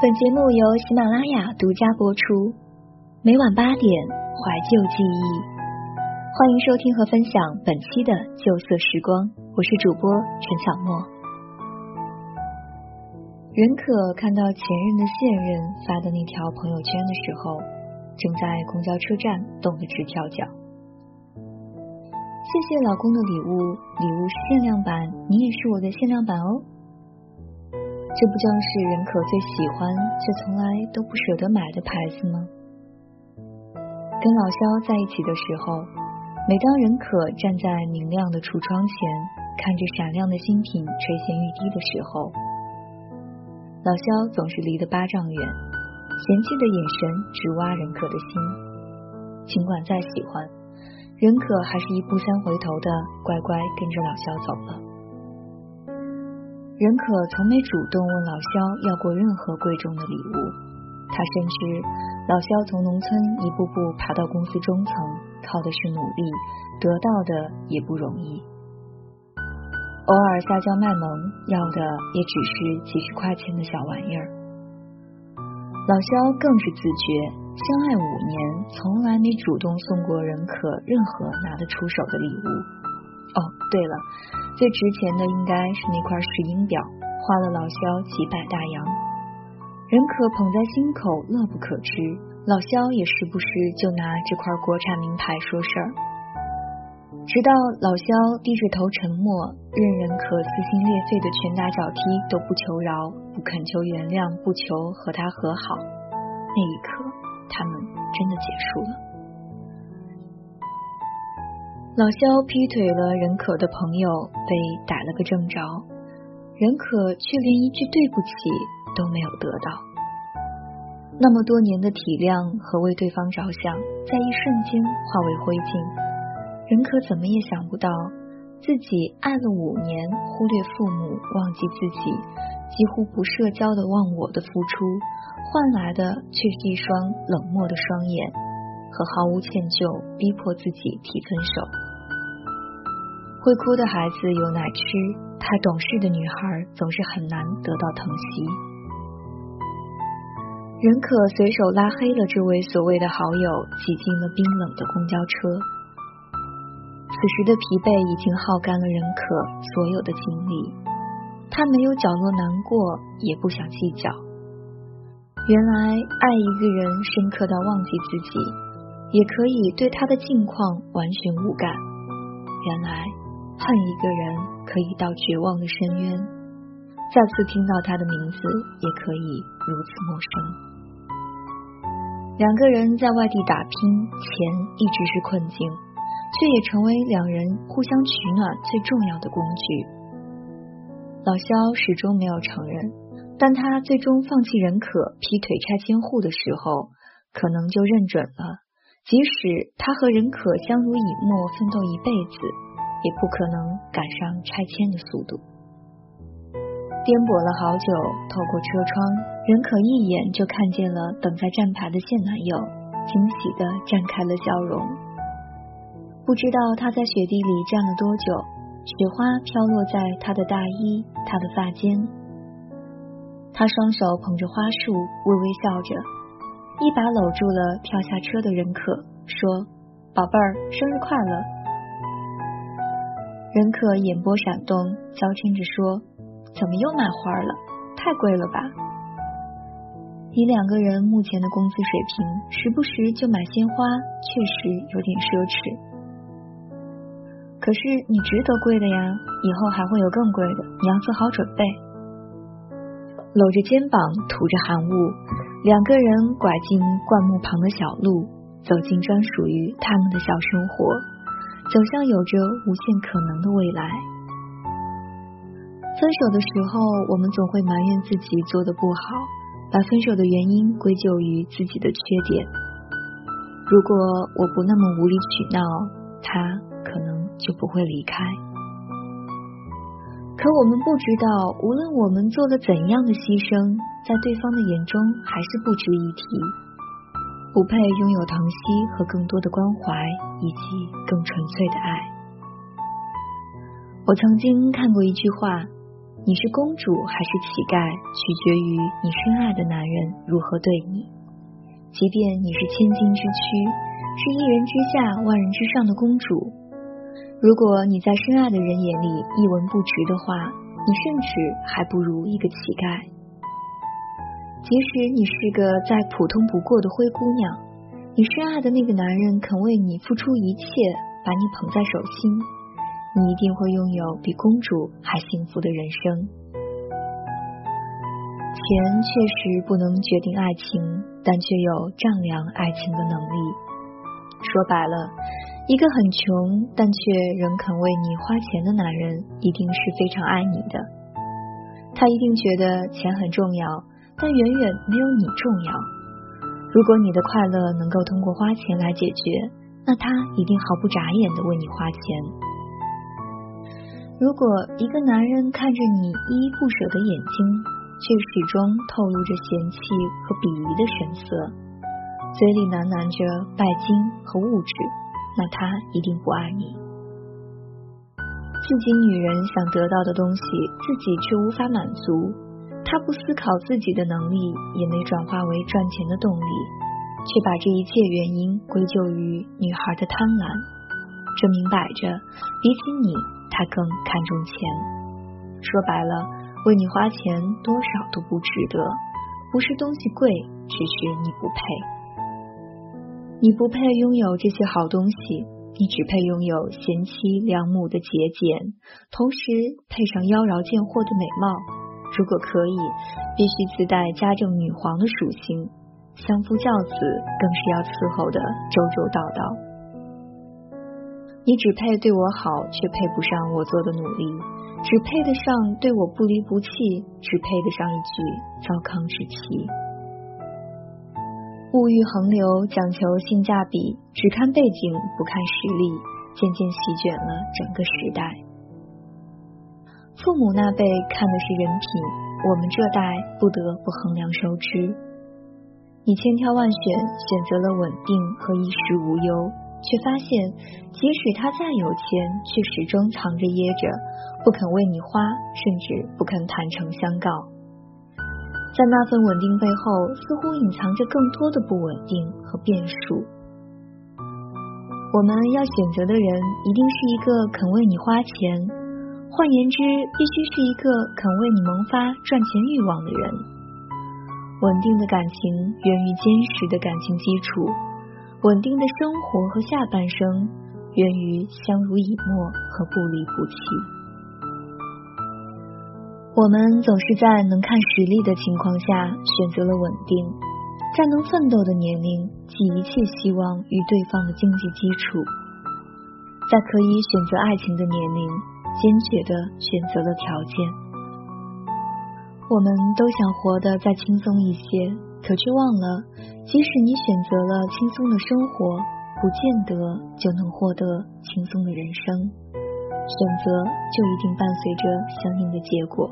本节目由喜马拉雅独家播出，每晚八点怀旧记忆，欢迎收听和分享本期的旧色时光，我是主播陈小莫。任可看到前任的现任发的那条朋友圈的时候，正在公交车站冻得直跳脚。谢谢老公的礼物，礼物是限量版，你也是我的限量版哦。这不正是任可最喜欢却从来都不舍得买的牌子吗？跟老肖在一起的时候，每当任可站在明亮的橱窗前，看着闪亮的新品垂涎欲滴的时候，老肖总是离得八丈远，嫌弃的眼神直挖任可的心。尽管再喜欢。任可还是一步三回头的乖乖跟着老肖走了。任可从没主动问老肖要过任何贵重的礼物，他深知老肖从农村一步步爬到公司中层，靠的是努力，得到的也不容易。偶尔撒娇卖萌，要的也只是几十块钱的小玩意儿。老肖更是自觉。相爱五年，从来没主动送过任可任何拿得出手的礼物。对了，最值钱的应该是那块石英表，花了老肖几百大洋。任可捧在心口，乐不可支。老肖也时不时就拿这块国产名牌说事儿，直到老肖低着头沉默，任任可撕心裂肺的拳打脚踢都不求饶，不恳求原谅，不求和他和好，那一刻。他们真的结束了。老肖劈腿了任可的朋友，被逮了个正着，任可却连一句对不起都没有得到。那么多年的体谅和为对方着想，在一瞬间化为灰烬。任可怎么也想不到，自己爱了五年，忽略父母，忘记自己，几乎不社交的忘我的付出。换来的却是一双冷漠的双眼和毫无歉疚，逼迫自己提分手。会哭的孩子有奶吃，太懂事的女孩总是很难得到疼惜。任可随手拉黑了这位所谓的好友，挤进了冰冷的公交车。此时的疲惫已经耗干了任可所有的精力，他没有角落难过，也不想计较。原来爱一个人深刻到忘记自己，也可以对他的境况完全无感。原来恨一个人可以到绝望的深渊，再次听到他的名字也可以如此陌生。两个人在外地打拼，钱一直是困境，却也成为两人互相取暖最重要的工具。老肖始终没有承认。但他最终放弃任可劈腿拆迁户的时候，可能就认准了，即使他和任可相濡以沫奋斗一辈子，也不可能赶上拆迁的速度。颠簸了好久，透过车窗，任可一眼就看见了等在站牌的现男友，惊喜的绽开了笑容。不知道他在雪地里站了多久，雪花飘落在他的大衣，他的发间。他双手捧着花束，微微笑着，一把搂住了跳下车的任可，说：“宝贝儿，生日快乐。”任可眼波闪动，娇嗔着说：“怎么又买花了？太贵了吧？”以两个人目前的工资水平，时不时就买鲜花，确实有点奢侈。可是你值得贵的呀，以后还会有更贵的，你要做好准备。搂着肩膀，吐着寒雾，两个人拐进灌木旁的小路，走进专属于他们的小生活，走向有着无限可能的未来。分手的时候，我们总会埋怨自己做的不好，把分手的原因归咎于自己的缺点。如果我不那么无理取闹，他可能就不会离开。可我们不知道，无论我们做了怎样的牺牲，在对方的眼中还是不值一提，不配拥有疼惜和更多的关怀，以及更纯粹的爱。我曾经看过一句话：你是公主还是乞丐，取决于你深爱的男人如何对你。即便你是千金之躯，是一人之下万人之上的公主，如果你在深爱的人眼里一文不值的话，你甚至还不如一个乞丐。即使你是个再普通不过的灰姑娘，你深爱的那个男人肯为你付出一切，把你捧在手心，你一定会拥有比公主还幸福的人生。钱确实不能决定爱情，但却有丈量爱情的能力。说白了，一个很穷但却仍肯为你花钱的男人，一定是非常爱你的。他一定觉得钱很重要，但远远没有你重要。如果你的快乐能够通过花钱来解决，那他一定毫不眨眼的为你花钱。如果一个男人看着你依依不舍的眼睛，却始终透露着嫌弃和鄙夷的神色，嘴里喃喃着拜金和物质，那他一定不爱你。自己女人想得到的东西，自己却无法满足，他不思考自己的能力，也没转化为赚钱的动力，却把这一切原因归咎于女孩的贪婪。这明摆着，比起你，他更看重钱。说白了。为你花钱多少都不值得，不是东西贵，只是你不配。你不配拥有这些好东西，你只配拥有贤妻良母的节俭，同时配上妖娆贱货的美貌。如果可以，必须自带家政女皇的属性，相夫教子更是要伺候的周周到到。你只配对我好，却配不上我做的努力。只配得上对我不离不弃，只配得上一句糟糠之妻。物欲横流，讲求性价比，只看背景不看实力，渐渐席卷了整个时代。父母那辈看的是人品，我们这代不得不衡量收支。你千挑万选，选择了稳定和衣食无忧。却发现，即使他再有钱，却始终藏着掖着，不肯为你花，甚至不肯坦诚相告。在那份稳定背后，似乎隐藏着更多的不稳定和变数。我们要选择的人，一定是一个肯为你花钱，换言之，必须是一个肯为你萌发赚钱欲望的人。稳定的感情源于坚实的感情基础。稳定的生活和下半生，源于相濡以沫和不离不弃。我们总是在能看实力的情况下选择了稳定，在能奋斗的年龄寄一切希望于对方的经济基础，在可以选择爱情的年龄坚决的选择了条件。我们都想活得再轻松一些。可却忘了，即使你选择了轻松的生活，不见得就能获得轻松的人生。选择就一定伴随着相应的结果。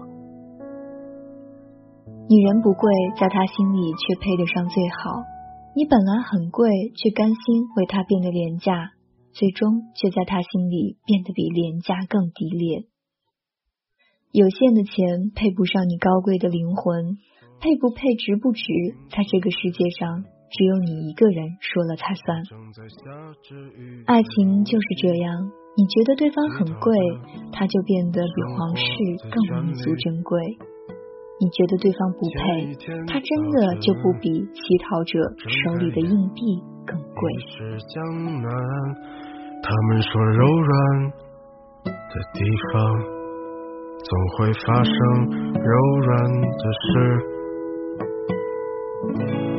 女人不贵，在他心里却配得上最好。你本来很贵，却甘心为他变得廉价，最终却在他心里变得比廉价更低劣。有限的钱配不上你高贵的灵魂。配不配，值不值，在这个世界上，只有你一个人说了才算。爱情就是这样，你觉得对方很贵，他就变得比皇室更弥足珍贵；你觉得对方不配，他真的就不比乞讨者手里的硬币更贵。他们说柔软的地方总会发生柔软的事。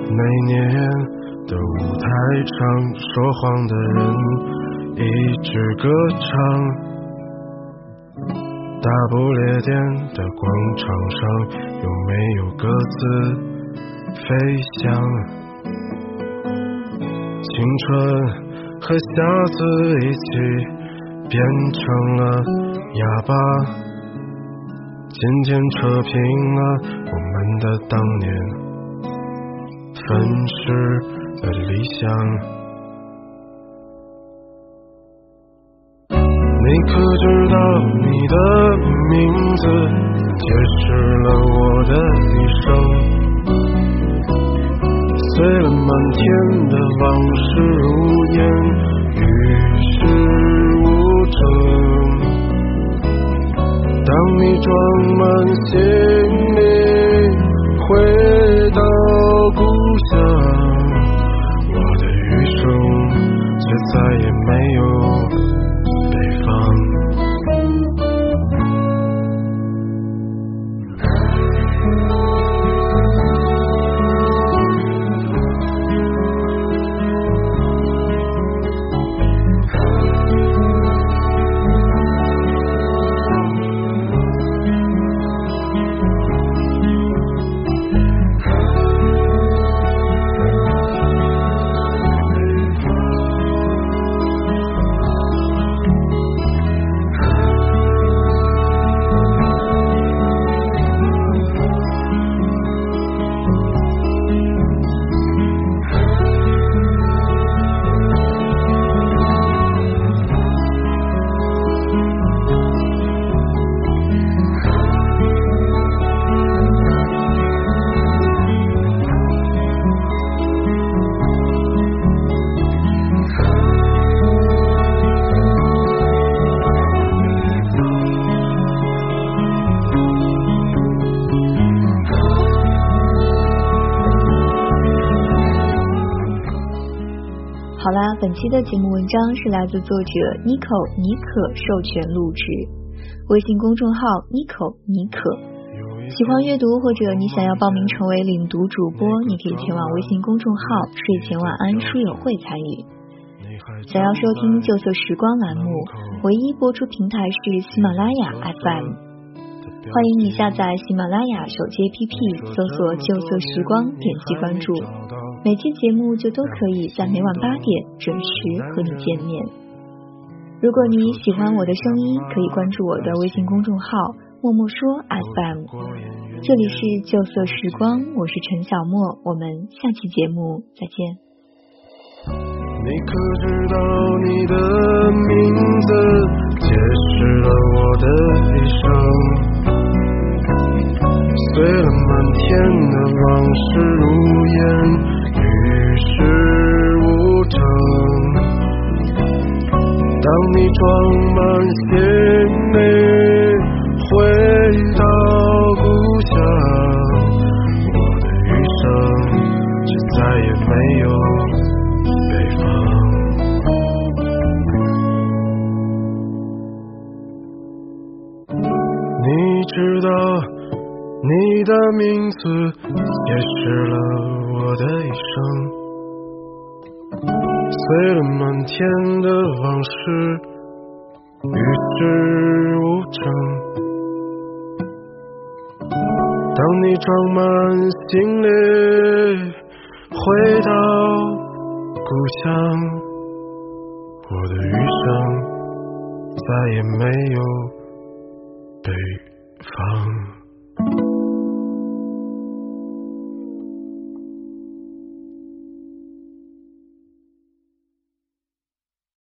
每年的舞台上，说谎的人一直歌唱。大不列颠的广场上，有没有鸽子飞翔？青春和瞎子一起变成了哑巴，渐渐扯平了我们的当年。粉饰的理想，你可知道你的名字？解释了我的一生，碎了满天的往事如烟，与世无争。当你装满行李回到故乡。我的余生却再也没有好啦，本期的节目文章是来自作者 Nico 尼可授权录制，微信公众号 Nico 尼可。喜欢阅读或者你想要报名成为领读主播，你可以前往微信公众号睡前晚安书友会参与。想要收听旧色时光栏目，唯一播出平台是喜马拉雅 FM，欢迎你下载喜马拉雅手机 APP，搜索旧色时光，点击关注。每期节目就都可以在每晚八点准时和你见面。如果你喜欢我的声音，可以关注我的微信公众号“默默说 FM”。这里是旧色时光，我是陈小莫，我们下期节目再见。你可知道你的名字解释了我的一生？碎了满天的往事如烟。与世无争。当你装满行李回到故乡，我的余生就再也没有北方。你知道你的名字解释了的一生。碎了满天的往事，与世无争。当你装满行李回到故乡，我的余生再也没有北。